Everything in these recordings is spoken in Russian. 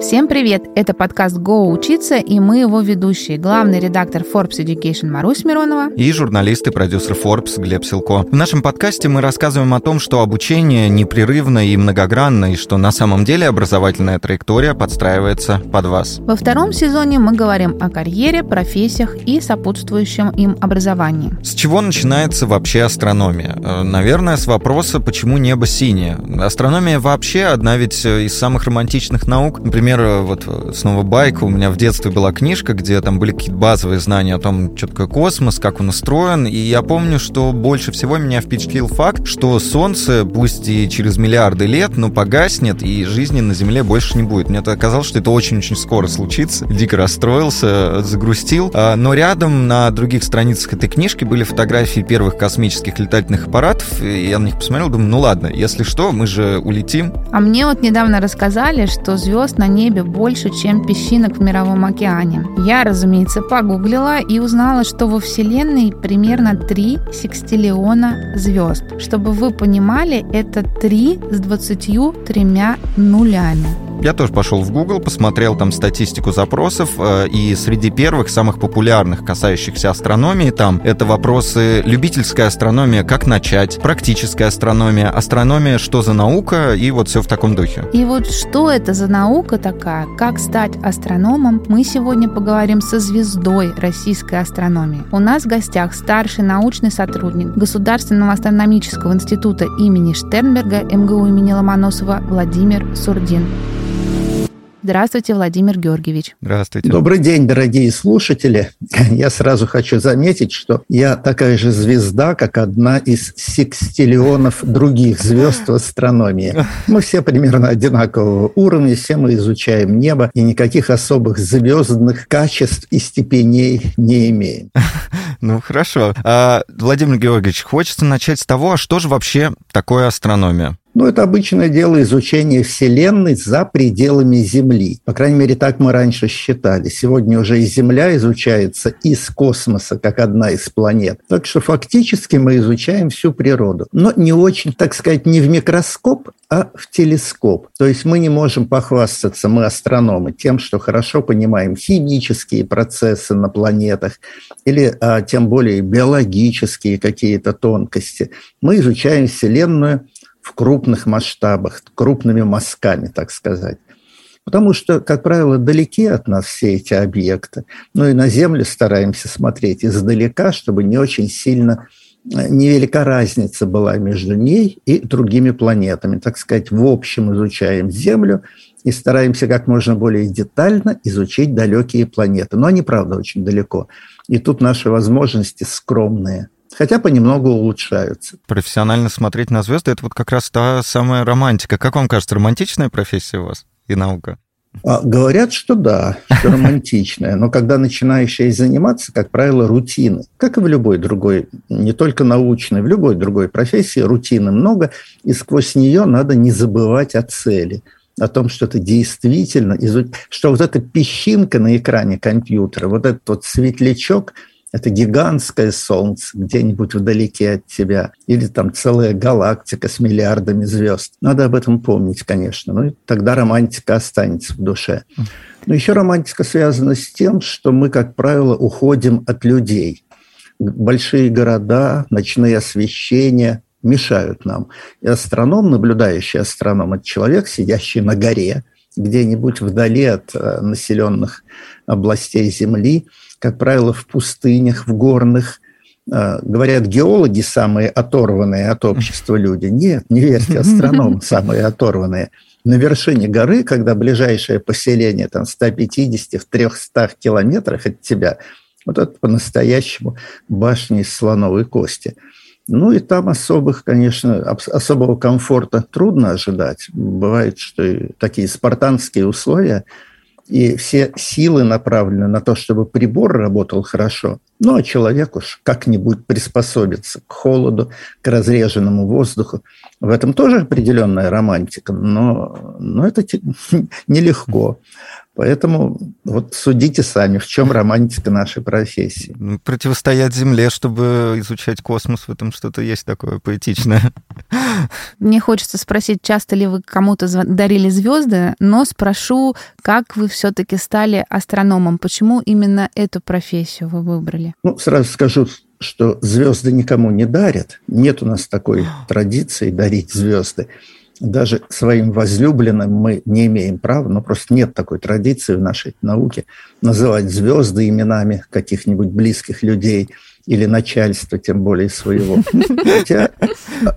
Всем привет! Это подкаст «Го учиться» и мы его ведущие. Главный редактор Forbes Education Марусь Миронова и журналист и продюсер Forbes Глеб Силко. В нашем подкасте мы рассказываем о том, что обучение непрерывно и многогранно, и что на самом деле образовательная траектория подстраивается под вас. Во втором сезоне мы говорим о карьере, профессиях и сопутствующем им образовании. С чего начинается вообще астрономия? Э, наверное, с вопроса, почему небо синее. Астрономия вообще одна ведь из самых романтичных наук. Например, например, вот снова байк, у меня в детстве была книжка, где там были какие-то базовые знания о том, что такое космос, как он устроен, и я помню, что больше всего меня впечатлил факт, что Солнце, пусть и через миллиарды лет, но погаснет, и жизни на Земле больше не будет. Мне оказалось, что это очень-очень скоро случится. Дико расстроился, загрустил. А, но рядом на других страницах этой книжки были фотографии первых космических летательных аппаратов, и я на них посмотрел, думаю, ну ладно, если что, мы же улетим. А мне вот недавно рассказали, что звезд на небе небе больше, чем песчинок в Мировом океане. Я, разумеется, погуглила и узнала, что во Вселенной примерно 3 секстиллиона звезд. Чтобы вы понимали, это 3 с 23 нулями. Я тоже пошел в Google, посмотрел там статистику запросов, э, и среди первых, самых популярных, касающихся астрономии, там это вопросы любительская астрономия, как начать, практическая астрономия, астрономия, что за наука, и вот все в таком духе. И вот что это за наука такая, как стать астрономом, мы сегодня поговорим со звездой российской астрономии. У нас в гостях старший научный сотрудник Государственного астрономического института имени Штернберга МГУ имени Ломоносова Владимир Сурдин. Здравствуйте, Владимир Георгиевич. Здравствуйте. Добрый день, дорогие слушатели. Я сразу хочу заметить, что я такая же звезда, как одна из секстиллионов других звезд в астрономии. Мы все примерно одинакового уровня, все мы изучаем небо, и никаких особых звездных качеств и степеней не имеем. Ну, хорошо. А, Владимир Георгиевич, хочется начать с того, а что же вообще такое астрономия? Ну, это обычное дело изучения Вселенной за пределами Земли. По крайней мере, так мы раньше считали. Сегодня уже и Земля изучается из космоса, как одна из планет. Так что фактически мы изучаем всю природу. Но не очень, так сказать, не в микроскоп, а в телескоп. То есть мы не можем похвастаться, мы астрономы, тем, что хорошо понимаем химические процессы на планетах или а, тем более биологические какие-то тонкости. Мы изучаем Вселенную – в крупных масштабах, крупными мазками, так сказать. Потому что, как правило, далеки от нас все эти объекты. Ну и на Землю стараемся смотреть издалека, чтобы не очень сильно э, невелика разница была между ней и другими планетами. Так сказать, в общем изучаем Землю и стараемся как можно более детально изучить далекие планеты. Но они, правда, очень далеко. И тут наши возможности скромные – хотя понемногу улучшаются. Профессионально смотреть на звезды – это вот как раз та самая романтика. Как вам кажется, романтичная профессия у вас и наука? А, говорят, что да, что романтичная, но когда начинаешь ей заниматься, как правило, рутины, как и в любой другой, не только научной, в любой другой профессии рутины много, и сквозь нее надо не забывать о цели, о том, что это действительно, что вот эта песчинка на экране компьютера, вот этот вот светлячок – это гигантское солнце где-нибудь вдалеке от тебя, или там целая галактика с миллиардами звезд. Надо об этом помнить, конечно. Ну, тогда романтика останется в душе. Но еще романтика связана с тем, что мы, как правило, уходим от людей. Большие города, ночные освещения мешают нам. И астроном, наблюдающий астроном, это человек, сидящий на горе, где-нибудь вдали от э, населенных областей Земли, как правило, в пустынях, в горных. А, говорят, геологи самые оторванные от общества люди. Нет, не верьте, астрономы самые оторванные. На вершине горы, когда ближайшее поселение там 150 в 300 километрах от тебя, вот это по-настоящему башня из слоновой кости. Ну и там особых, конечно, особого комфорта трудно ожидать. Бывает, что такие спартанские условия – и все силы направлены на то, чтобы прибор работал хорошо. Ну, а человек уж как-нибудь приспособится к холоду, к разреженному воздуху. В этом тоже определенная романтика, но, но это нелегко. Поэтому вот судите сами, в чем романтика нашей профессии. Ну, противостоять Земле, чтобы изучать космос, в этом что-то есть такое поэтичное. Мне хочется спросить, часто ли вы кому-то дарили звезды, но спрошу, как вы все-таки стали астрономом? Почему именно эту профессию вы выбрали? Ну, сразу скажу, что звезды никому не дарят. Нет у нас такой традиции дарить звезды даже своим возлюбленным мы не имеем права, но просто нет такой традиции в нашей науке называть звезды именами каких-нибудь близких людей или начальства, тем более своего. Хотя,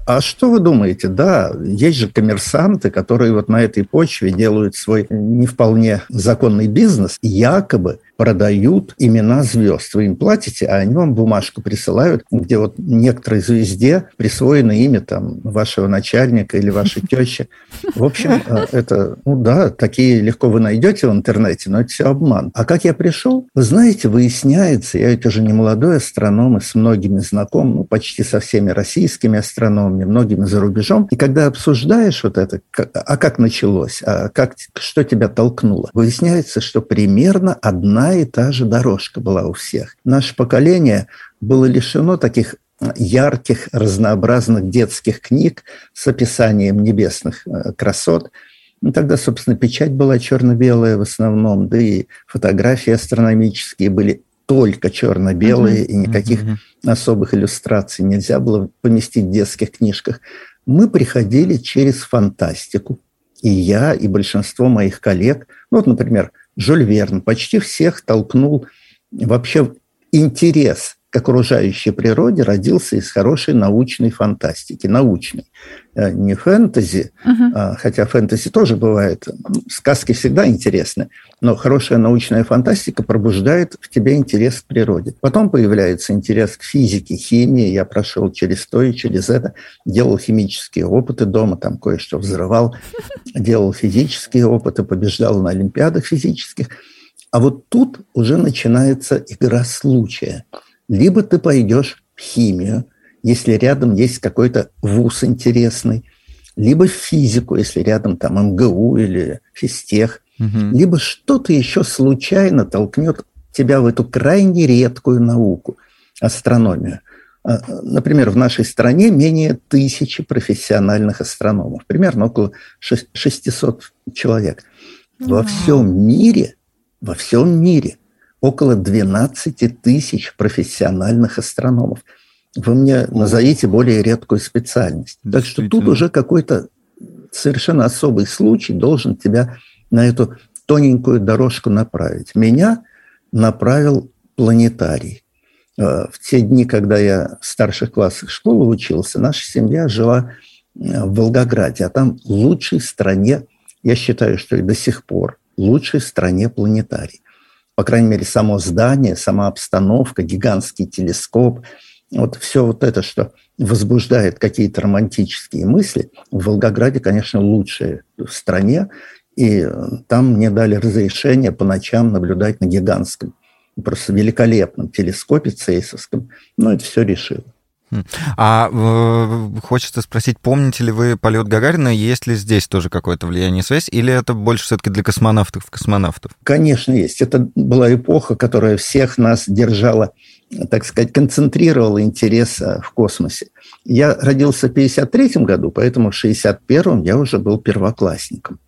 а что вы думаете? Да, есть же коммерсанты, которые вот на этой почве делают свой не вполне законный бизнес, якобы продают имена звезд. Вы им платите, а они вам бумажку присылают, где вот некоторой звезде присвоено имя там вашего начальника или вашей тещи. В общем, э, это, ну да, такие легко вы найдете в интернете, но это все обман. А как я пришел? Вы знаете, выясняется, я ведь уже не молодой астроном и с многими знаком, ну, почти со всеми российскими астрономами, многими за рубежом. И когда обсуждаешь вот это, а как началось, а как, что тебя толкнуло, выясняется, что примерно одна и та же дорожка была у всех. Наше поколение было лишено таких ярких, разнообразных детских книг с описанием небесных э, красот. Ну, тогда, собственно, печать была черно-белая в основном, да и фотографии астрономические были только черно-белые, uh-huh. и никаких uh-huh. особых иллюстраций нельзя было поместить в детских книжках. Мы приходили через фантастику. И я, и большинство моих коллег, ну, вот, например, Жюль Верн почти всех толкнул вообще интерес к окружающей природе родился из хорошей научной фантастики, научной. Э, не фэнтези, uh-huh. хотя фэнтези тоже бывает, сказки всегда интересны, но хорошая научная фантастика пробуждает в тебе интерес к природе. Потом появляется интерес к физике, химии. Я прошел через то и через это, делал химические опыты дома, там кое-что взрывал, делал физические опыты, побеждал на олимпиадах физических. А вот тут уже начинается игра случая – либо ты пойдешь в химию, если рядом есть какой-то вуз интересный, либо в физику, если рядом там МГУ или физтех, угу. либо что-то еще случайно толкнет тебя в эту крайне редкую науку, астрономию. А, например, в нашей стране менее тысячи профессиональных астрономов, примерно около 600 человек. Во всем мире, во всем мире около 12 тысяч профессиональных астрономов. Вы мне назовите более редкую специальность. Так что тут уже какой-то совершенно особый случай должен тебя на эту тоненькую дорожку направить. Меня направил планетарий. Э, в те дни, когда я в старших классах школы учился, наша семья жила э, в Волгограде, а там лучшей стране, я считаю, что и до сих пор, лучшей стране планетарий по крайней мере, само здание, сама обстановка, гигантский телескоп, вот все вот это, что возбуждает какие-то романтические мысли, в Волгограде, конечно, лучшее в стране, и там мне дали разрешение по ночам наблюдать на гигантском, просто великолепном телескопе цейсовском. Ну, это все решило. А э, хочется спросить, помните ли вы полет Гагарина, есть ли здесь тоже какое-то влияние связь, или это больше все-таки для космонавтов космонавтов? Конечно, есть. Это была эпоха, которая всех нас держала, так сказать, концентрировала интерес э, в космосе. Я родился в 1953 году, поэтому в 1961 я уже был первоклассником.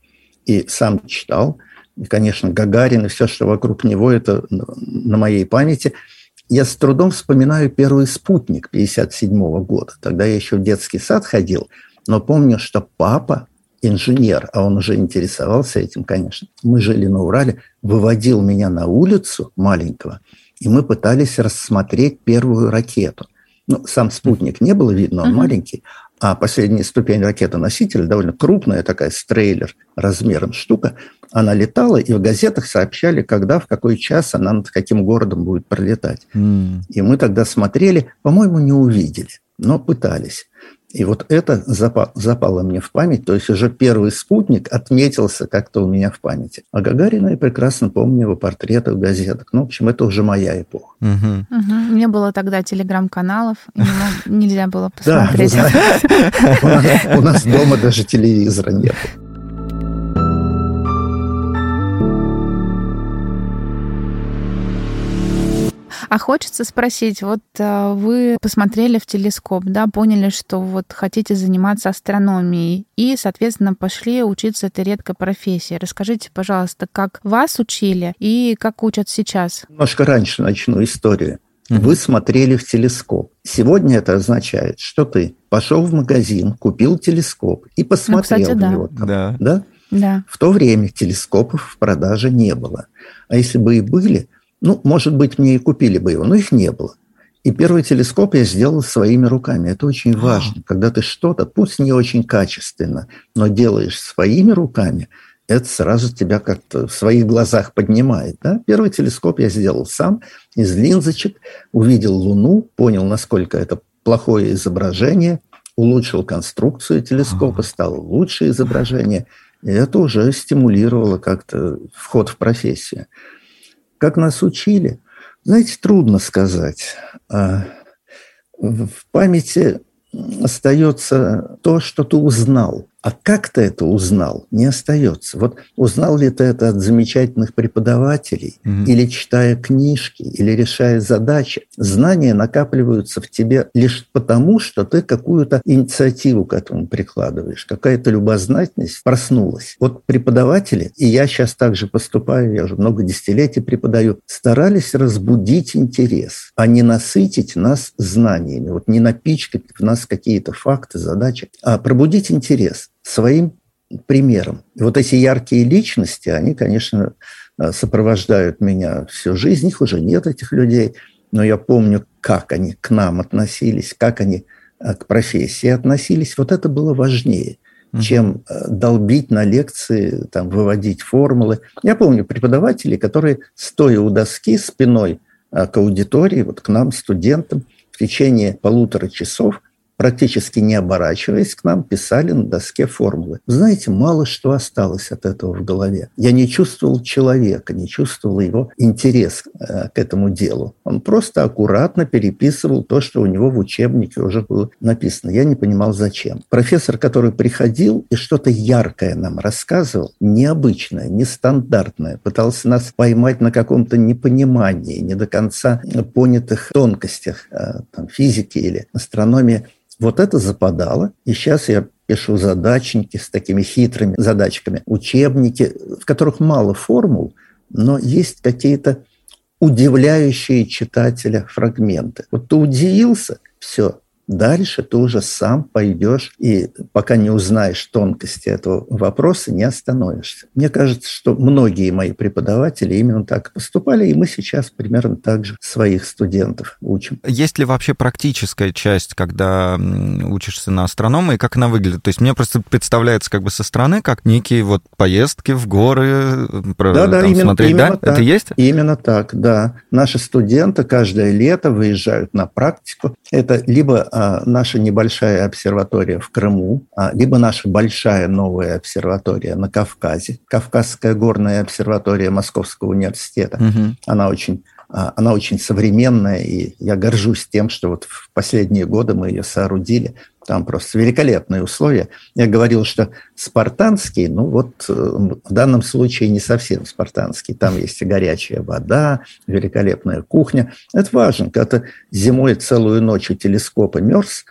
И сам читал, и, конечно, Гагарин и все, что вокруг него, это на моей памяти – я с трудом вспоминаю первый спутник 57 года. Тогда я еще в детский сад ходил, но помню, что папа, инженер, а он уже интересовался этим, конечно, мы жили на Урале, выводил меня на улицу маленького, и мы пытались рассмотреть первую ракету. Ну, сам спутник не было видно, он uh-huh. маленький, а последняя ступень ракеты-носителя довольно крупная такая, стрейлер размером штука, она летала, и в газетах сообщали, когда, в какой час она над каким городом будет пролетать. Mm. И мы тогда смотрели, по-моему, не увидели, но пытались. И вот это запало, запало мне в память, то есть уже первый спутник отметился как-то у меня в памяти. А Гагарина я прекрасно помню его портреты в газетах. Ну, в общем, это уже моя эпоха. Угу. Угу. Не было тогда телеграм-каналов, нельзя было посмотреть. У нас дома даже телевизора нет. А хочется спросить, вот э, вы посмотрели в телескоп, да, поняли, что вот хотите заниматься астрономией и, соответственно, пошли учиться этой редкой профессии. Расскажите, пожалуйста, как вас учили и как учат сейчас? Немножко раньше начну историю. Вы смотрели в телескоп. Сегодня это означает, что ты пошел в магазин, купил телескоп и посмотрел ну, кстати, да. него. Там, да. да? Да. В то время телескопов в продаже не было. А если бы и были, ну, может быть, мне и купили бы его, но их не было. И первый телескоп я сделал своими руками. Это очень а. важно. Когда ты что-то, пусть не очень качественно, но делаешь своими руками, это сразу тебя как-то в своих глазах поднимает. Да? Первый телескоп я сделал сам из линзочек, увидел Луну, понял, насколько это плохое изображение, улучшил конструкцию телескопа, стало лучшее изображение. И это уже стимулировало как-то вход в профессию. Как нас учили? Знаете, трудно сказать. А, в памяти остается то, что ты узнал. А как ты это узнал, не остается. Вот узнал ли ты это от замечательных преподавателей, угу. или читая книжки, или решая задачи. Знания накапливаются в тебе лишь потому, что ты какую-то инициативу к этому прикладываешь, какая-то любознательность проснулась. Вот преподаватели, и я сейчас также поступаю, я уже много десятилетий преподаю, старались разбудить интерес, а не насытить нас знаниями, вот не напичкать в нас какие-то факты, задачи, а пробудить интерес своим примером. И вот эти яркие личности, они, конечно, э, сопровождают меня всю жизнь. Их уже нет, этих людей. Но я помню, как они к нам относились, как они э, к профессии относились. Вот это было важнее чем э, долбить на лекции, там, выводить формулы. Я помню преподавателей, которые, стоя у доски спиной к аудитории, вот к нам, студентам, в течение полутора часов практически не оборачиваясь к нам, писали на доске формулы. Знаете, мало что осталось от этого в голове. Я не чувствовал человека, не чувствовал его интерес э, к этому делу. Он просто аккуратно переписывал то, что у него в учебнике уже было написано. Я не понимал, зачем. Профессор, который приходил и что-то яркое нам рассказывал, необычное, нестандартное, пытался нас поймать на каком-то непонимании, не до конца понятых тонкостях э, там, физики или астрономии, вот это западало. И сейчас я пишу задачники с такими хитрыми задачками, учебники, в которых мало формул, но есть какие-то удивляющие читателя фрагменты. Вот ты удивился, все, Дальше ты уже сам пойдешь и пока не узнаешь тонкости этого вопроса, не остановишься. Мне кажется, что многие мои преподаватели именно так поступали, и мы сейчас примерно так же своих студентов учим. Есть ли вообще практическая часть, когда учишься на астронома, и как она выглядит? То есть мне просто представляется как бы со стороны, как некие вот поездки в горы, да, да, именно, смотреть, именно да? Так, Это есть? Именно так, да. Наши студенты каждое лето выезжают на практику. Это либо наша небольшая обсерватория в Крыму, а, либо наша большая новая обсерватория на Кавказе, Кавказская горная обсерватория Московского университета. Угу. Она очень а, она очень современная, и я горжусь тем, что вот в последние годы мы ее соорудили. Там просто великолепные условия. Я говорил, что спартанский, ну вот э, в данном случае не совсем спартанский. Там есть и горячая вода, великолепная кухня. Это важно, когда зимой целую ночь у телескопа мерз,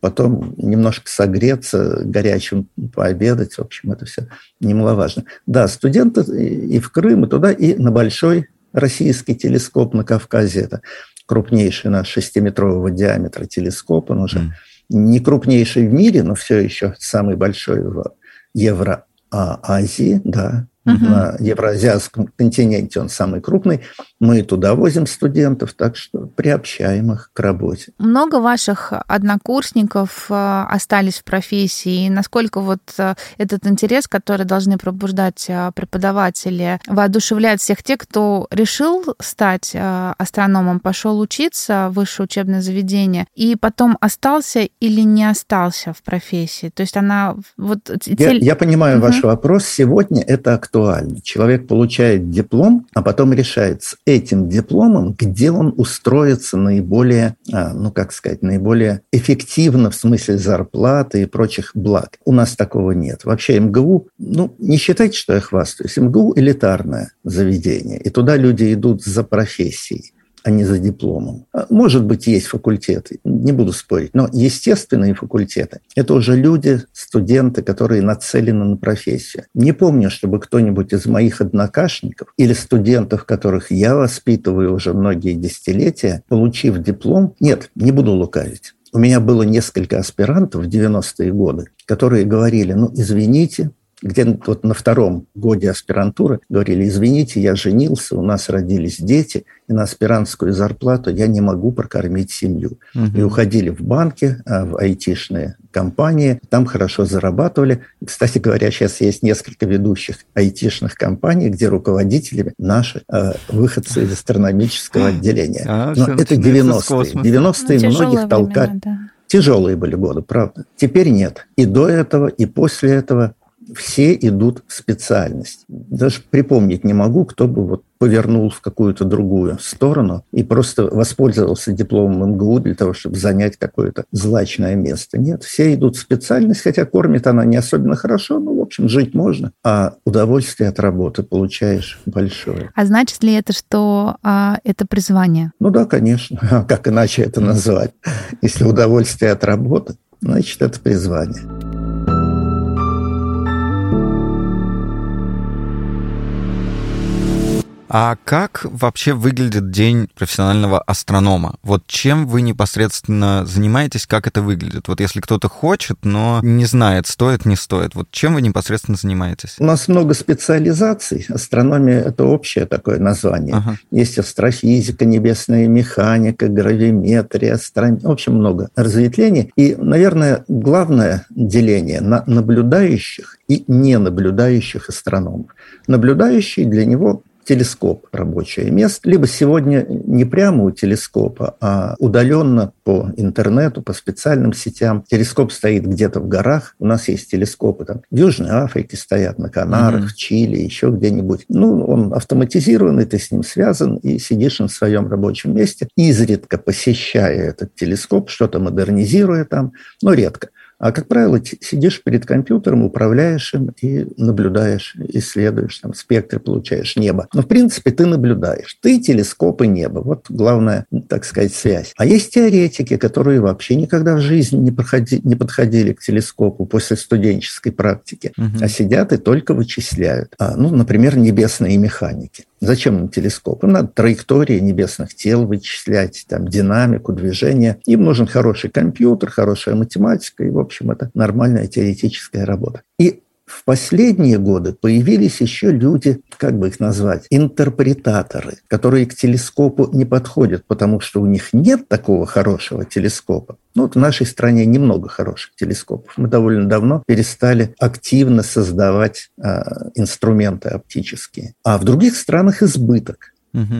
потом немножко согреться, горячим пообедать. В общем, это все немаловажно. Да, студенты и в Крым, и туда, и на большой российский телескоп на Кавказе. Это крупнейший наш шестиметрового диаметра телескоп. Он уже mm не крупнейший в мире, но все еще самый большой в Евроазии, да, Угу. На Евразиатском континенте он самый крупный. Мы туда возим студентов, так что приобщаем их к работе. Много ваших однокурсников э, остались в профессии. насколько вот э, этот интерес, который должны пробуждать э, преподаватели, воодушевляет всех тех, кто решил стать астрономом, пошел учиться в высшее учебное заведение, и потом остался или не остался в профессии? То есть она... Вот, я, я понимаю угу. ваш вопрос. Сегодня это актуально актуально. Человек получает диплом, а потом решает с этим дипломом, где он устроится наиболее, а, ну как сказать, наиболее эффективно в смысле зарплаты и прочих благ. У нас такого нет. Вообще МГУ, ну не считайте, что я хвастаюсь, МГУ элитарное заведение, и туда люди идут за профессией а не за дипломом. А, может быть, есть факультеты, не буду спорить, но естественные факультеты – это уже люди, студенты, которые нацелены на профессию. Не помню, чтобы кто-нибудь из моих однокашников или студентов, которых я воспитываю уже многие десятилетия, получив диплом, нет, не буду лукавить, у меня было несколько аспирантов в 90-е годы, которые говорили, ну, извините, где вот на втором годе аспирантуры говорили, извините, я женился, у нас родились дети, и на аспирантскую зарплату я не могу прокормить семью. Угу. И уходили в банки, а, в айтишные компании, там хорошо зарабатывали. Кстати говоря, сейчас есть несколько ведущих айтишных компаний, где руководителями наши э, выходцы из астрономического отделения. А, Но это 90-е. 90-е ну, многих толкали. Да. Тяжелые были годы, правда. Теперь нет. И до этого, и после этого все идут в специальность. Даже припомнить не могу, кто бы вот повернул в какую-то другую сторону и просто воспользовался дипломом МГУ для того, чтобы занять какое-то злачное место. Нет, все идут в специальность, хотя кормит она не особенно хорошо, но, в общем, жить можно, а удовольствие от работы получаешь большое. А значит ли это, что а, это призвание? Ну да, конечно. А как иначе это назвать? Если удовольствие от работы, значит, это призвание. А как вообще выглядит день профессионального астронома? Вот чем вы непосредственно занимаетесь, как это выглядит? Вот если кто-то хочет, но не знает, стоит, не стоит, вот чем вы непосредственно занимаетесь? У нас много специализаций. Астрономия – это общее такое название. Ага. Есть астрофизика, небесная механика, гравиметрия, астрономия. В общем, много разветвлений. И, наверное, главное деление на наблюдающих и ненаблюдающих астрономов. Наблюдающий для него телескоп рабочее место, либо сегодня не прямо у телескопа, а удаленно по интернету, по специальным сетям. Телескоп стоит где-то в горах. У нас есть телескопы там в Южной Африке стоят, на Канарах, mm-hmm. в Чили, еще где-нибудь. Ну, он автоматизированный, ты с ним связан и сидишь на своем рабочем месте, изредка посещая этот телескоп, что-то модернизируя там, но редко. А, как правило, сидишь перед компьютером, управляешь им и наблюдаешь, исследуешь, там, спектры получаешь, небо. Но, в принципе, ты наблюдаешь. Ты телескоп и небо. Вот главная, так сказать, связь. А есть теоретики, которые вообще никогда в жизни не, проходи, не подходили к телескопу после студенческой практики, угу. а сидят и только вычисляют. А, ну, например, небесные механики. Зачем им телескоп? Им надо траектории небесных тел вычислять, там, динамику движения. Им нужен хороший компьютер, хорошая математика, и, в общем, это нормальная теоретическая работа. И в последние годы появились еще люди, как бы их назвать, интерпретаторы, которые к телескопу не подходят, потому что у них нет такого хорошего телескопа. Ну, вот в нашей стране немного хороших телескопов. Мы довольно давно перестали активно создавать э, инструменты оптические. А в других странах избыток.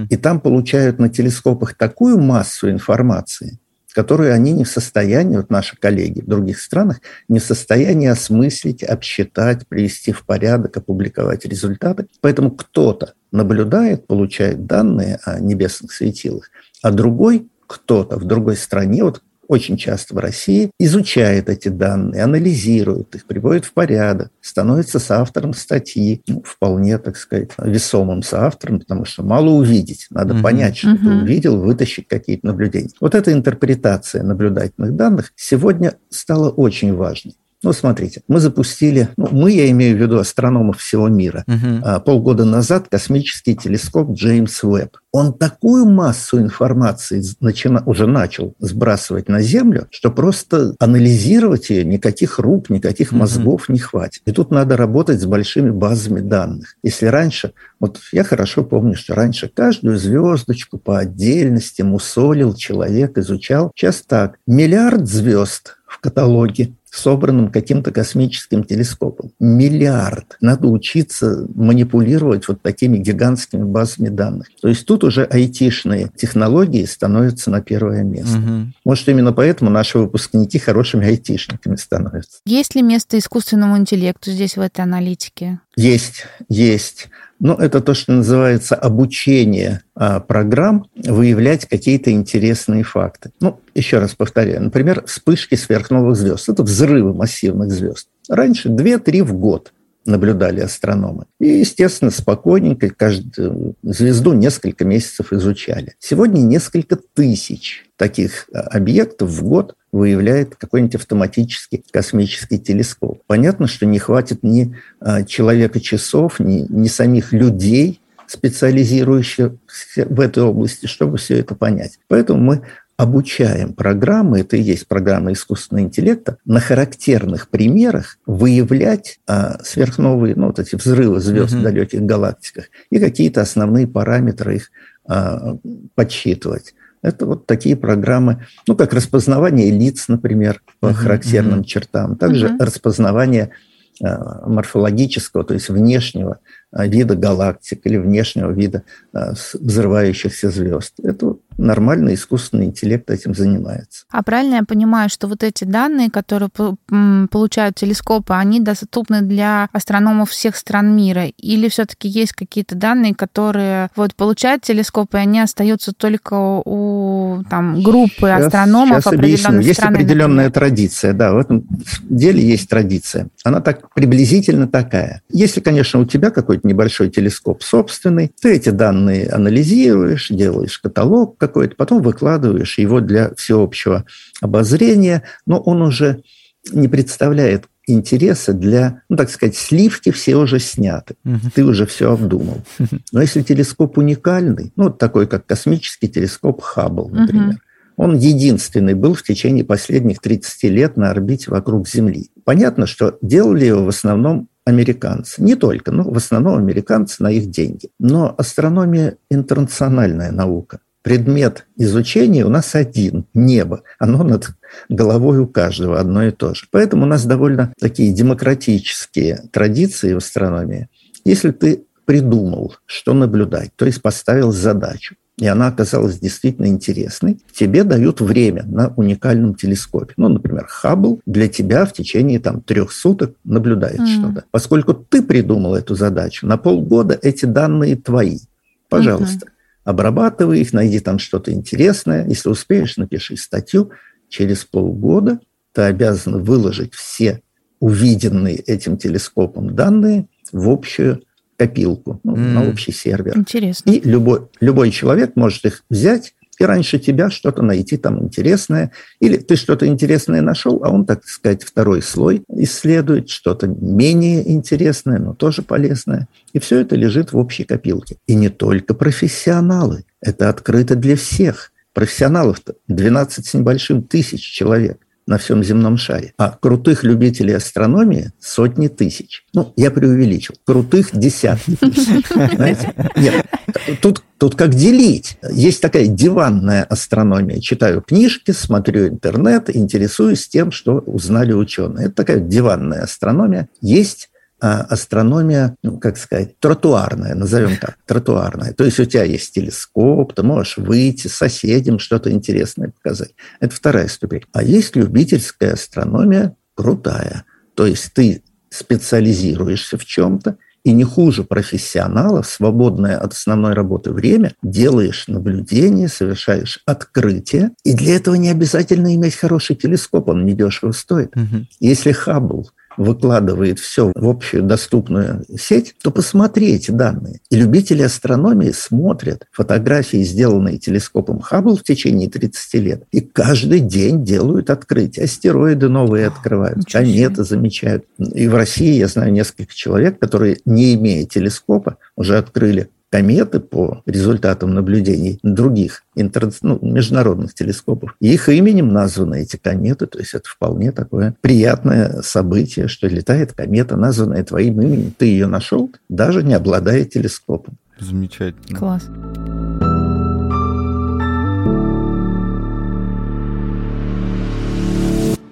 И там получают на телескопах такую массу информации, которую они не в состоянии, вот наши коллеги в других странах, не в состоянии осмыслить, обсчитать, привести в порядок, опубликовать результаты. Поэтому кто-то наблюдает, получает данные о небесных светилах, а другой кто-то в другой стране, вот очень часто в России, изучает эти данные, анализирует их, приводит в порядок, становится соавтором статьи, ну, вполне, так сказать, весомым соавтором, потому что мало увидеть, надо угу. понять, что угу. ты увидел, вытащить какие-то наблюдения. Вот эта интерпретация наблюдательных данных сегодня стала очень важной. Ну, смотрите, мы запустили, ну, мы, я имею в виду астрономов всего мира, uh-huh. полгода назад космический телескоп Джеймс Уэбб. Он такую массу информации начина, уже начал сбрасывать на Землю, что просто анализировать ее никаких рук, никаких мозгов uh-huh. не хватит. И тут надо работать с большими базами данных. Если раньше, вот я хорошо помню, что раньше каждую звездочку по отдельности мусолил человек, изучал. Сейчас так, миллиард звезд в каталоге собранным каким-то космическим телескопом. Миллиард. Надо учиться манипулировать вот такими гигантскими базами данных. То есть тут уже айтишные технологии становятся на первое место. Угу. Может, именно поэтому наши выпускники хорошими айтишниками становятся. Есть ли место искусственному интеллекту здесь в этой аналитике? Есть, есть. Но это то, что называется обучение а, программ выявлять какие-то интересные факты. Ну, еще раз повторяю, например, вспышки сверхновых звезд. Это взрывы массивных звезд. Раньше 2-3 в год. наблюдали астрономы. И, естественно, спокойненько каждую звезду несколько месяцев изучали. Сегодня несколько тысяч таких а, объектов в год выявляет какой-нибудь автоматический космический телескоп. Понятно, что не хватит ни а, человека часов, ни, ни самих людей, специализирующихся в этой области, чтобы все это понять. Поэтому мы обучаем программы, это и есть программа искусственного интеллекта, на характерных примерах выявлять а, сверхновые, ну, вот эти взрывы звезд mm-hmm. в далеких галактиках и какие-то основные параметры их а, подсчитывать. Это вот такие программы, ну, как распознавание лиц, например, по mm-hmm. характерным mm-hmm. чертам, также mm-hmm. распознавание а, морфологического, то есть внешнего а, вида галактик или внешнего вида а, взрывающихся звезд. Это нормальный искусственный интеллект этим занимается. А правильно я понимаю, что вот эти данные, которые получают телескопы, они доступны для астрономов всех стран мира? Или все-таки есть какие-то данные, которые вот получают телескопы, и они остаются только у там, группы сейчас, астрономов сейчас определенной Есть страны, определенная например. традиция, да, в этом деле есть традиция. Она так приблизительно такая. Если, конечно, у тебя какой-то небольшой телескоп собственный, ты эти данные анализируешь, делаешь каталог, какой-то, потом выкладываешь его для всеобщего обозрения, но он уже не представляет интереса для, ну, так сказать, сливки все уже сняты. Угу. Ты уже все обдумал. Но если телескоп уникальный, ну, вот такой, как космический телескоп Хаббл, например, угу. он единственный был в течение последних 30 лет на орбите вокруг Земли. Понятно, что делали его в основном американцы. Не только, но в основном американцы на их деньги. Но астрономия – интернациональная наука предмет изучения у нас один – небо. Оно над головой у каждого одно и то же. Поэтому у нас довольно такие демократические традиции в астрономии. Если ты придумал, что наблюдать, то есть поставил задачу, и она оказалась действительно интересной, тебе дают время на уникальном телескопе. Ну, например, Хаббл для тебя в течение там, трех суток наблюдает mm. что-то. Поскольку ты придумал эту задачу, на полгода эти данные твои. Пожалуйста. Mm-hmm обрабатывай их, найди там что-то интересное. Если успеешь, напиши статью. Через полгода ты обязан выложить все увиденные этим телескопом данные в общую копилку, ну, mm. на общий сервер. Интересно. И любой, любой человек может их взять и раньше тебя что-то найти там интересное. Или ты что-то интересное нашел, а он, так сказать, второй слой исследует, что-то менее интересное, но тоже полезное. И все это лежит в общей копилке. И не только профессионалы. Это открыто для всех. Профессионалов-то 12 с небольшим тысяч человек на всем земном шаре. А крутых любителей астрономии сотни тысяч. Ну, я преувеличил. Крутых десятки тысяч. Знаете? Тут, тут как делить. Есть такая диванная астрономия. Читаю книжки, смотрю интернет, интересуюсь тем, что узнали ученые. Это такая диванная астрономия. Есть астрономия, ну, как сказать, тротуарная, назовем так, тротуарная. То есть у тебя есть телескоп, ты можешь выйти соседям что-то интересное показать. Это вторая ступень. А есть любительская астрономия крутая. То есть ты специализируешься в чем-то, и не хуже профессионалов, свободное от основной работы время, делаешь наблюдения, совершаешь открытия. И для этого не обязательно иметь хороший телескоп, он недешево стоит. Угу. Если Хаббл выкладывает все в общую доступную сеть, то посмотри эти данные. И любители астрономии смотрят фотографии, сделанные телескопом Хаббл в течение 30 лет, и каждый день делают открытия. Астероиды новые открывают, кометы замечают. И в России я знаю несколько человек, которые, не имея телескопа, уже открыли кометы по результатам наблюдений других интер... ну, международных телескопов. И их именем названы эти кометы, то есть это вполне такое приятное событие, что летает комета, названная твоим именем. Ты ее нашел, даже не обладая телескопом. Замечательно. Класс.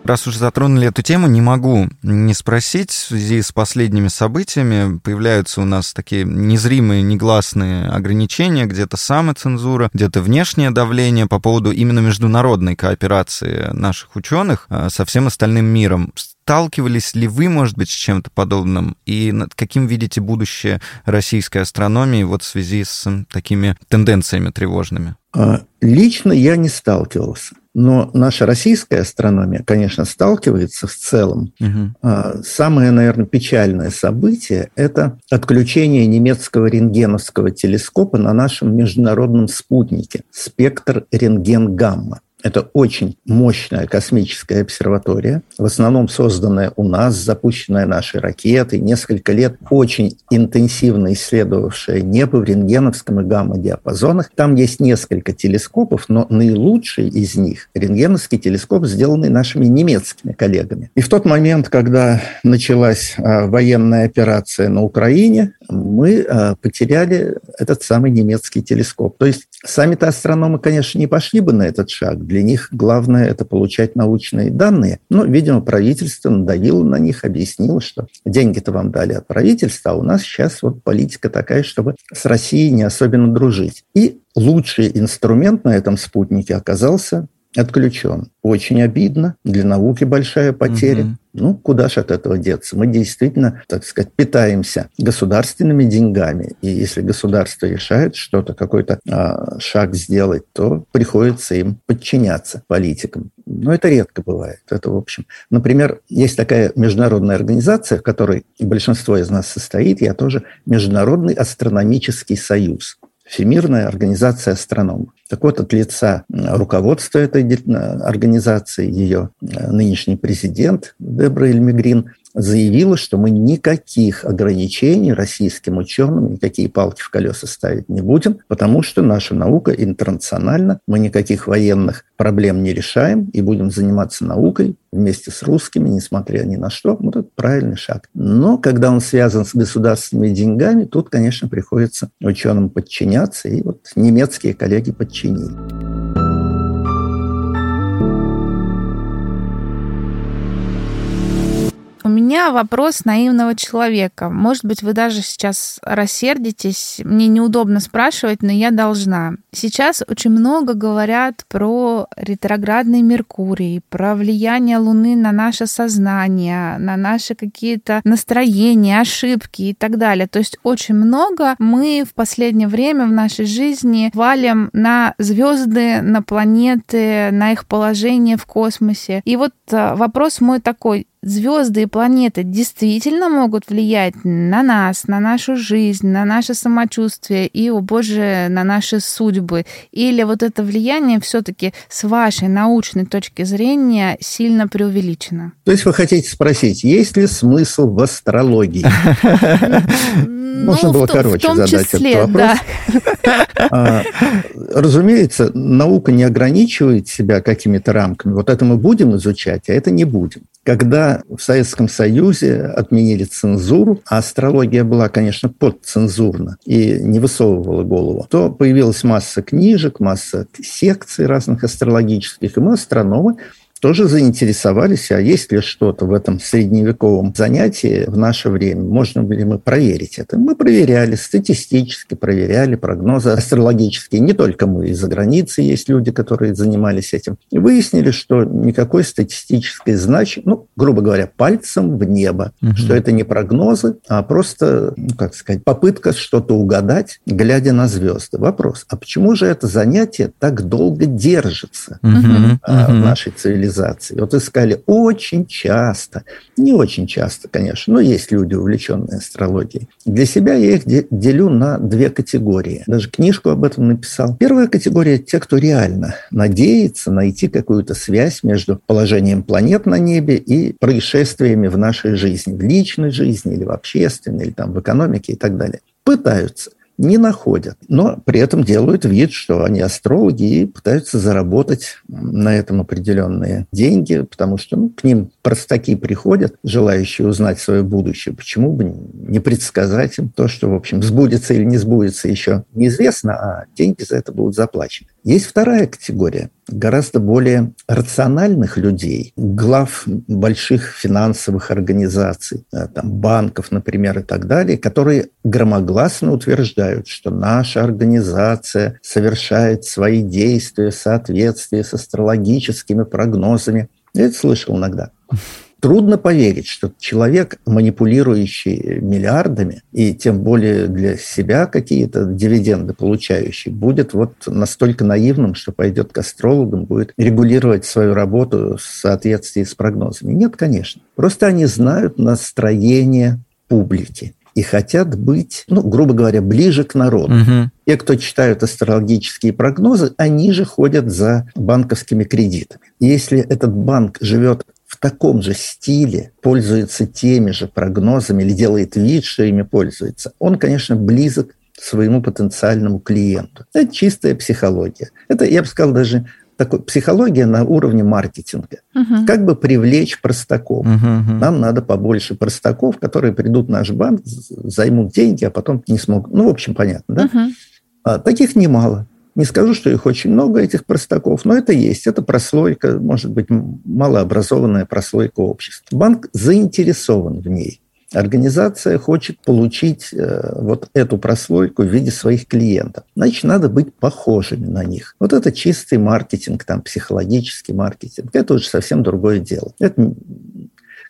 Раз уже затронули эту тему, не могу не спросить. В связи с последними событиями появляются у нас такие незримые, негласные ограничения, где-то самоцензура, где-то внешнее давление по поводу именно международной кооперации наших ученых а, со всем остальным миром. Сталкивались ли вы, может быть, с чем-то подобным? И каким видите будущее российской астрономии вот в связи с такими тенденциями тревожными? А, лично я не сталкивался. Но наша российская астрономия, конечно, сталкивается в целом. Угу. Самое, наверное, печальное событие – это отключение немецкого рентгеновского телескопа на нашем международном спутнике «Спектр рентген-гамма». Это очень мощная космическая обсерватория, в основном созданная у нас, запущенная нашей ракетой, несколько лет очень интенсивно исследовавшая небо в рентгеновском и гамма-диапазонах. Там есть несколько телескопов, но наилучший из них – рентгеновский телескоп, сделанный нашими немецкими коллегами. И в тот момент, когда началась а, военная операция на Украине, мы а, потеряли этот самый немецкий телескоп. То есть сами-то астрономы, конечно, не пошли бы на этот шаг – для них главное – это получать научные данные. Но, видимо, правительство надавило на них, объяснило, что деньги-то вам дали от правительства, а у нас сейчас вот политика такая, чтобы с Россией не особенно дружить. И лучший инструмент на этом спутнике оказался отключен. Очень обидно, для науки большая потеря. Угу. Ну, куда же от этого деться? Мы действительно, так сказать, питаемся государственными деньгами. И если государство решает что-то, какой-то а, шаг сделать, то приходится им подчиняться политикам. Но это редко бывает. Это, в общем, например, есть такая международная организация, в которой большинство из нас состоит, я тоже, Международный астрономический союз. Всемирная организация астрономов. Так вот, от лица руководства этой организации, ее э, нынешний президент Дебра Эльмигрин заявила, что мы никаких ограничений российским ученым, никакие палки в колеса ставить не будем, потому что наша наука интернациональна, мы никаких военных проблем не решаем и будем заниматься наукой вместе с русскими, несмотря ни на что. Вот это правильный шаг. Но когда он связан с государственными деньгами, тут, конечно, приходится ученым подчиняться, и вот немецкие коллеги подчинили. Меня вопрос наивного человека. Может быть, вы даже сейчас рассердитесь. Мне неудобно спрашивать, но я должна. Сейчас очень много говорят про ретроградный Меркурий, про влияние Луны на наше сознание, на наши какие-то настроения, ошибки и так далее. То есть очень много мы в последнее время в нашей жизни валим на звезды, на планеты, на их положение в космосе. И вот э, вопрос мой такой звезды и планеты действительно могут влиять на нас, на нашу жизнь, на наше самочувствие и, о боже, на наши судьбы? Или вот это влияние все-таки с вашей научной точки зрения сильно преувеличено? То есть вы хотите спросить, есть ли смысл в астрологии? Можно ну, было короче задать этот вопрос. А, разумеется, наука не ограничивает себя какими-то рамками. Вот это мы будем изучать, а это не будем. Когда в Советском Союзе отменили цензуру, а астрология была, конечно, подцензурна и не высовывала голову, то появилась масса книжек, масса секций разных астрологических, и мы, астрономы, тоже заинтересовались, а есть ли что-то в этом средневековом занятии в наше время, можно ли мы проверить это. Мы проверяли, статистически проверяли прогнозы астрологические. Не только мы, из-за границы есть люди, которые занимались этим. И выяснили, что никакой статистической значимости, ну, грубо говоря, пальцем в небо, угу. что это не прогнозы, а просто, ну, как сказать, попытка что-то угадать, глядя на звезды. Вопрос, а почему же это занятие так долго держится угу. в нашей цивилизации? Цивилизации. Вот искали очень часто, не очень часто, конечно, но есть люди, увлеченные астрологией. Для себя я их делю на две категории. Даже книжку об этом написал. Первая категория – те, кто реально надеется найти какую-то связь между положением планет на небе и происшествиями в нашей жизни, в личной жизни или в общественной, или там в экономике и так далее. Пытаются – не находят, но при этом делают вид, что они астрологи и пытаются заработать на этом определенные деньги, потому что ну, к ним простаки приходят, желающие узнать свое будущее. Почему бы не предсказать им то, что, в общем, сбудется или не сбудется еще неизвестно, а деньги за это будут заплачены. Есть вторая категория, гораздо более рациональных людей, глав больших финансовых организаций, э, там, банков, например, и так далее, которые громогласно утверждают, что наша организация совершает свои действия в соответствии с астрологическими прогнозами. Я это слышал иногда. Трудно поверить, что человек, манипулирующий миллиардами, и тем более для себя какие-то дивиденды получающий, будет вот настолько наивным, что пойдет к астрологам, будет регулировать свою работу в соответствии с прогнозами. Нет, конечно. Просто они знают настроение публики и хотят быть, ну, грубо говоря, ближе к народу. Угу. Те, кто читают астрологические прогнозы, они же ходят за банковскими кредитами. Если этот банк живет в таком же стиле, пользуется теми же прогнозами или делает вид, что ими пользуется, он, конечно, близок к своему потенциальному клиенту. Это чистая психология. Это, я бы сказал, даже такой, психология на уровне маркетинга. Угу. Как бы привлечь простаков. Угу, угу. Нам надо побольше простаков, которые придут в наш банк, займут деньги, а потом не смогут. Ну, в общем, понятно, да? Угу. А, таких немало. Не скажу, что их очень много, этих простаков, но это есть. Это прослойка, может быть, малообразованная прослойка общества. Банк заинтересован в ней. Организация хочет получить э, вот эту прослойку в виде своих клиентов. Значит, надо быть похожими на них. Вот это чистый маркетинг, там, психологический маркетинг. Это уже совсем другое дело. Это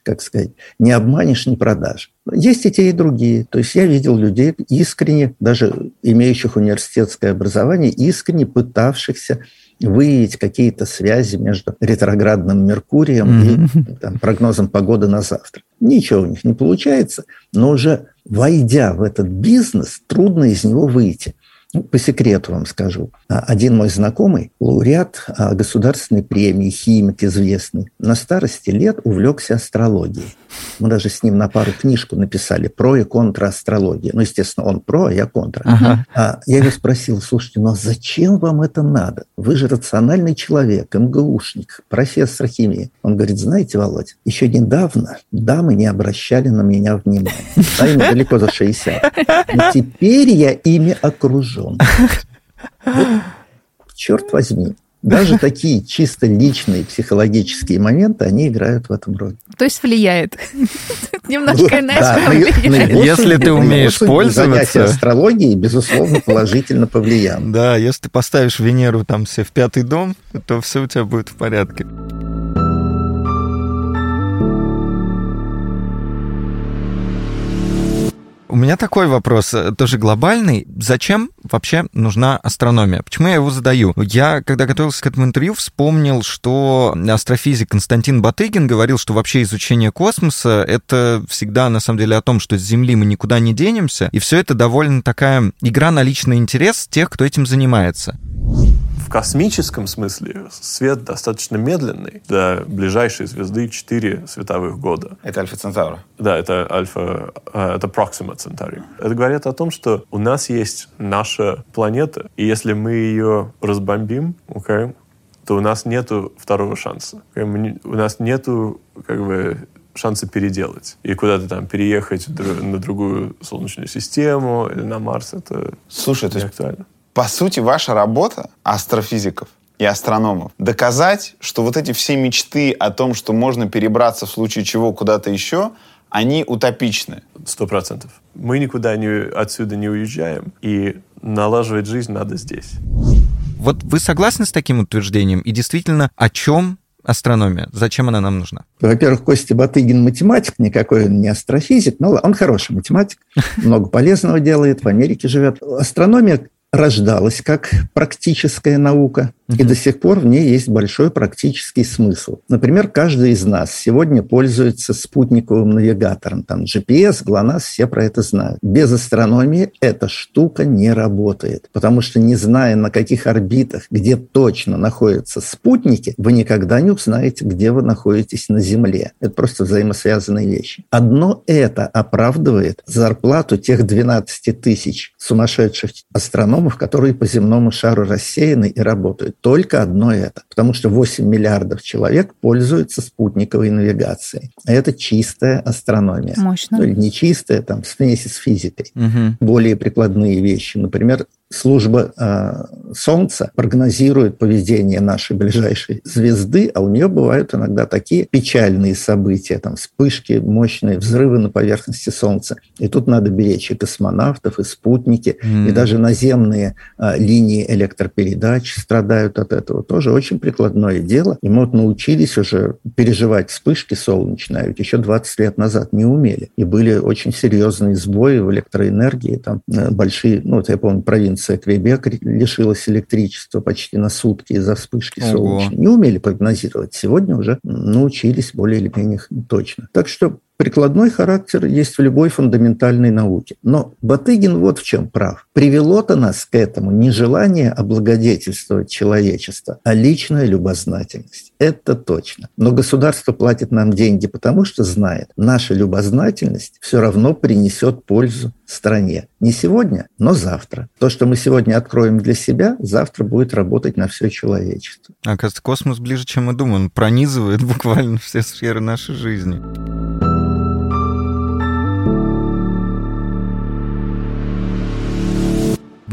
как сказать, не обманешь, не продашь. Есть и те, и другие. То есть я видел людей искренне, даже имеющих университетское образование, искренне пытавшихся выявить какие-то связи между ретроградным Меркурием mm-hmm. и там, прогнозом погоды на завтра. Ничего у них не получается, но уже войдя в этот бизнес, трудно из него выйти. Ну, по секрету вам скажу. А, один мой знакомый, лауреат а, государственной премии, химик известный, на старости лет увлекся астрологией. Мы даже с ним на пару книжку написали про и контра астрологии. Ну, естественно, он про, а я контра. Ага. А я его спросил, слушайте, ну а зачем вам это надо? Вы же рациональный человек, МГУшник, профессор химии. Он говорит, знаете, Володь, еще недавно дамы не обращали на меня внимания. А им далеко за 60. Но теперь я ими окружен. Вот, черт возьми. Даже такие чисто личные психологические моменты, они играют в этом роли. То есть влияет. Немножко иначе Если ты умеешь пользоваться... астрологией, безусловно, положительно повлиял. Да, если ты поставишь Венеру там себе в пятый дом, то все у тебя будет в порядке. У меня такой вопрос, э, тоже глобальный. Зачем вообще нужна астрономия? Почему я его задаю? Я, когда готовился к этому интервью, вспомнил, что астрофизик Константин Батыгин говорил, что вообще изучение космоса — это всегда, на самом деле, о том, что с Земли мы никуда не денемся, и все это довольно такая игра на личный интерес тех, кто этим занимается в космическом смысле свет достаточно медленный. До ближайшей звезды 4 световых года. Это Альфа Центавра? Да, это Альфа, э, это Proxima Centauri. Это говорит о том, что у нас есть наша планета, и если мы ее разбомбим, okay, то у нас нету второго шанса. У нас нету как бы шанса переделать. И куда-то там переехать на другую солнечную систему или на Марс, это Слушай, то есть актуально по сути, ваша работа астрофизиков и астрономов доказать, что вот эти все мечты о том, что можно перебраться в случае чего куда-то еще, они утопичны. Сто процентов. Мы никуда не, отсюда не уезжаем, и налаживать жизнь надо здесь. Вот вы согласны с таким утверждением? И действительно, о чем астрономия? Зачем она нам нужна? Во-первых, Костя Батыгин математик, никакой он не астрофизик, но он хороший математик, много полезного делает, в Америке живет. Астрономия рождалась как практическая наука, и до сих пор в ней есть большой практический смысл. Например, каждый из нас сегодня пользуется спутниковым навигатором. Там GPS, GLONASS, все про это знают. Без астрономии эта штука не работает, потому что не зная, на каких орбитах, где точно находятся спутники, вы никогда не узнаете, где вы находитесь на Земле. Это просто взаимосвязанные вещи. Одно это оправдывает зарплату тех 12 тысяч сумасшедших астрономов, которые по земному шару рассеяны и работают только одно это. Потому что 8 миллиардов человек пользуются спутниковой навигацией. Это чистая астрономия. Мощно. Ну, или не чистая, там, смеси с физикой. Угу. Более прикладные вещи. Например, служба э, Солнца прогнозирует поведение нашей ближайшей звезды, а у нее бывают иногда такие печальные события, там вспышки, мощные взрывы на поверхности Солнца. И тут надо беречь и космонавтов, и спутники, mm. и даже наземные э, линии электропередач страдают от этого. Тоже очень прикладное дело. И мы вот научились уже переживать вспышки солнечные, а ведь еще 20 лет назад не умели. И были очень серьезные сбои в электроэнергии, там э, большие, ну вот я помню, провинция Квебек лишилась электричества почти на сутки из-за вспышки Ого. солнечной. Не умели прогнозировать. Сегодня уже научились более или менее точно. Так что Прикладной характер есть в любой фундаментальной науке. Но Батыгин вот в чем прав. Привело-то нас к этому не желание облагодетельствовать человечество, а личная любознательность. Это точно. Но государство платит нам деньги, потому что знает, наша любознательность все равно принесет пользу стране. Не сегодня, но завтра. То, что мы сегодня откроем для себя, завтра будет работать на все человечество. Оказывается, космос ближе, чем мы думаем. Он пронизывает буквально все сферы нашей жизни.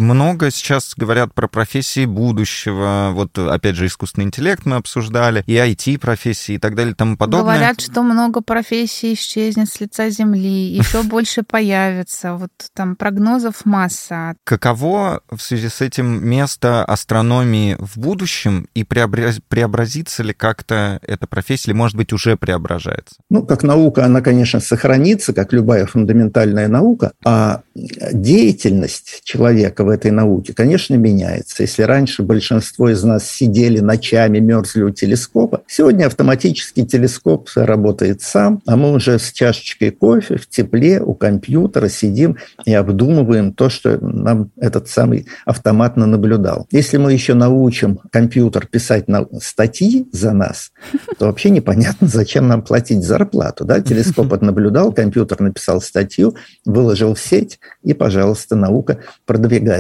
Много сейчас говорят про профессии будущего. Вот, опять же, искусственный интеллект мы обсуждали, и IT-профессии и так далее и тому подобное. Говорят, что много профессий исчезнет с лица Земли, еще больше появится. Вот там прогнозов масса. Каково в связи с этим место астрономии в будущем и преобразится ли как-то эта профессия, или, может быть, уже преображается? Ну, как наука, она, конечно, сохранится, как любая фундаментальная наука, а деятельность человека в этой науке, конечно, меняется. Если раньше большинство из нас сидели ночами, мерзли у телескопа, сегодня автоматический телескоп работает сам, а мы уже с чашечкой кофе в тепле у компьютера сидим и обдумываем то, что нам этот самый автоматно наблюдал. Если мы еще научим компьютер писать на статьи за нас, то вообще непонятно, зачем нам платить зарплату. Да? Телескоп отнаблюдал, компьютер написал статью, выложил в сеть, и, пожалуйста, наука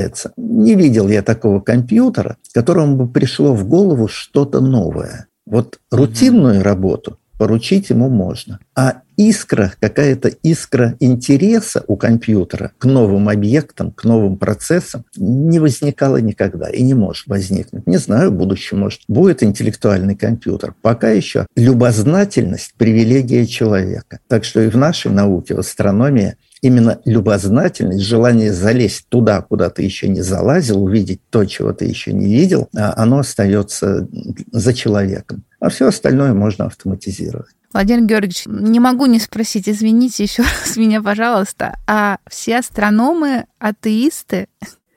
продвигается. Не видел я такого компьютера, которому бы пришло в голову что-то новое. Вот рутинную работу поручить ему можно. А искра, какая-то искра интереса у компьютера к новым объектам, к новым процессам не возникала никогда и не может возникнуть. Не знаю, в будущем, может, будет интеллектуальный компьютер. Пока еще любознательность – привилегия человека. Так что и в нашей науке, в астрономии – именно любознательность, желание залезть туда, куда ты еще не залазил, увидеть то, чего ты еще не видел, а оно остается за человеком. А все остальное можно автоматизировать. Владимир Георгиевич, не могу не спросить, извините еще раз меня, пожалуйста, а все астрономы атеисты?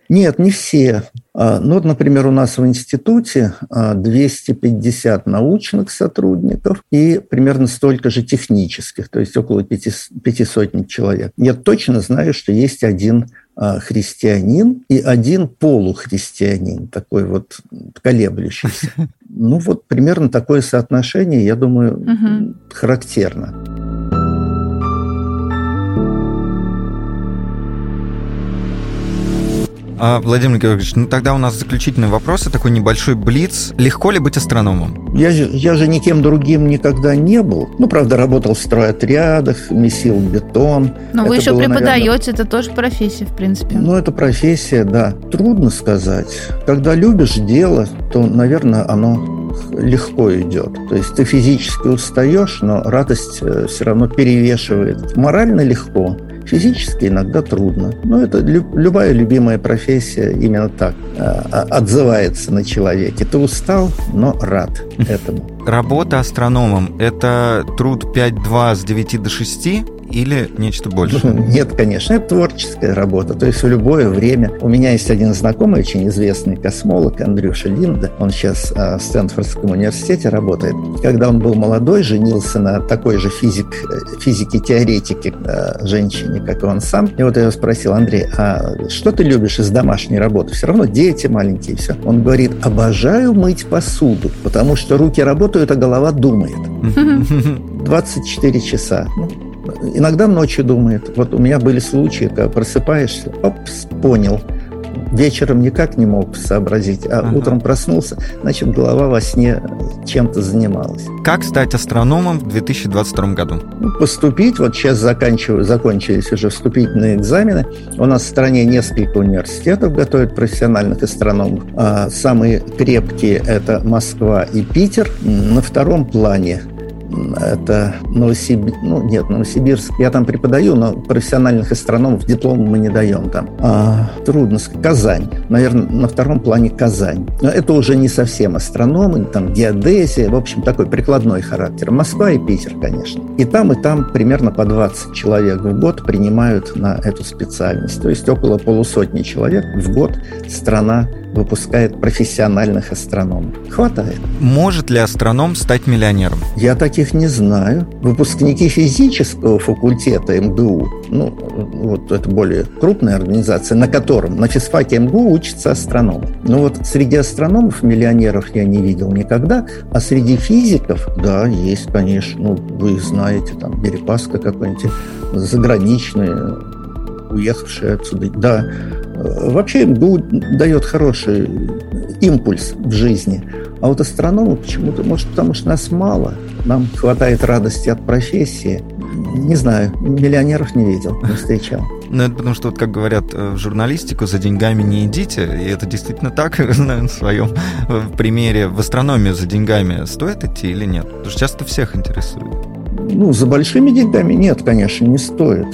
Нет, не все. А, ну, вот, например, у нас в институте 250 а, научных сотрудников и примерно столько же технических, то есть около пяти, пяти сотен человек. Я точно знаю, что есть один а, христианин и один полухристианин, такой вот колеблющийся. Ну, вот примерно такое соотношение, я думаю, характерно. А, Владимир Георгиевич, ну тогда у нас заключительный вопрос, такой небольшой блиц. Легко ли быть астрономом? Я же, я же никем другим никогда не был. Ну, правда, работал в стройотрядах, месил бетон. Но это вы еще было, преподаете, наверное... это тоже профессия, в принципе. Ну, это профессия, да. Трудно сказать. Когда любишь дело, то, наверное, оно легко идет. То есть ты физически устаешь, но радость э, все равно перевешивает. Морально легко. Физически иногда трудно. Но это любая любимая профессия именно так а, отзывается на человеке. Ты устал, но рад этому. Работа астрономом – это труд 5-2 с 9 до 6 или нечто большее? Нет, конечно, это творческая работа. То есть в любое время. У меня есть один знакомый, очень известный космолог Андрюша Линда. Он сейчас а, в Стэнфордском университете работает. Когда он был молодой, женился на такой же физик, физике-теоретике а, женщине, как и он сам. И вот я его спросил, Андрей, а что ты любишь из домашней работы? Все равно дети маленькие, все. Он говорит, обожаю мыть посуду, потому что руки работают, а голова думает. 24 часа. Ну, Иногда ночью думает. Вот у меня были случаи, когда просыпаешься, опс, понял. вечером никак не мог сообразить, а ага. утром проснулся, значит, голова во сне чем-то занималась. Как стать астрономом в 2022 году? Ну, поступить, вот сейчас заканчиваю, закончились уже вступительные экзамены. У нас в стране несколько университетов готовят профессиональных астрономов. А самые крепкие – это Москва и Питер. На втором плане это Новосибирск, ну нет, Новосибирск, я там преподаю, но профессиональных астрономов диплом мы не даем там. А, трудно сказать. Казань, наверное, на втором плане Казань. Но это уже не совсем астрономы, там геодезия, в общем, такой прикладной характер. Москва и Питер, конечно. И там, и там примерно по 20 человек в год принимают на эту специальность. То есть около полусотни человек в год страна выпускает профессиональных астрономов. Хватает. Может ли астроном стать миллионером? Я таких не знаю. Выпускники физического факультета МГУ, ну, вот это более крупная организация, на котором, на физфаке МГУ учится астроном. Но вот среди астрономов миллионеров я не видел никогда, а среди физиков, да, есть, конечно, ну, вы знаете, там, Берепаска какой-нибудь, заграничные, уехавшие отсюда. Да, Вообще МГУ дает хороший импульс в жизни. А вот астрономы почему-то, может, потому что нас мало, нам хватает радости от профессии. Не знаю, миллионеров не видел, не встречал. Ну, это потому что, вот как говорят э, в журналистику, за деньгами не идите. И это действительно так, знаю, в своем примере. В астрономию за деньгами стоит идти или нет? Потому что часто всех интересует. Ну, за большими деньгами нет, конечно, не стоит.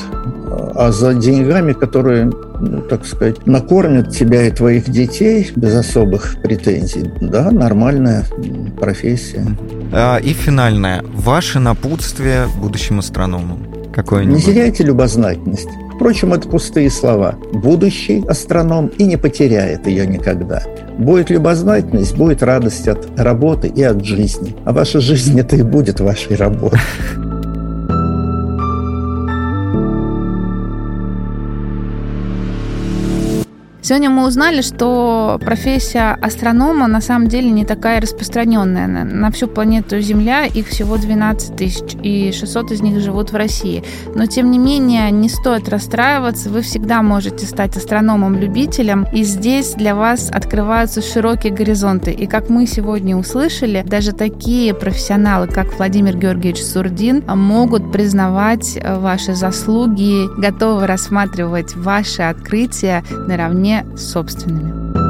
А за деньгами, которые ну, так сказать, накормят тебя и твоих детей без особых претензий. Да, нормальная профессия. А, и финальное. Ваше напутствие будущим астрономам какое-нибудь? Не теряйте любознательность. Впрочем, это пустые слова. Будущий астроном и не потеряет ее никогда. Будет любознательность, будет радость от работы и от жизни. А ваша жизнь это и будет вашей работой. Сегодня мы узнали, что профессия астронома на самом деле не такая распространенная. На, всю планету Земля их всего 12 тысяч, и 600 из них живут в России. Но, тем не менее, не стоит расстраиваться. Вы всегда можете стать астрономом-любителем, и здесь для вас открываются широкие горизонты. И как мы сегодня услышали, даже такие профессионалы, как Владимир Георгиевич Сурдин, могут признавать ваши заслуги, готовы рассматривать ваши открытия наравне собственными.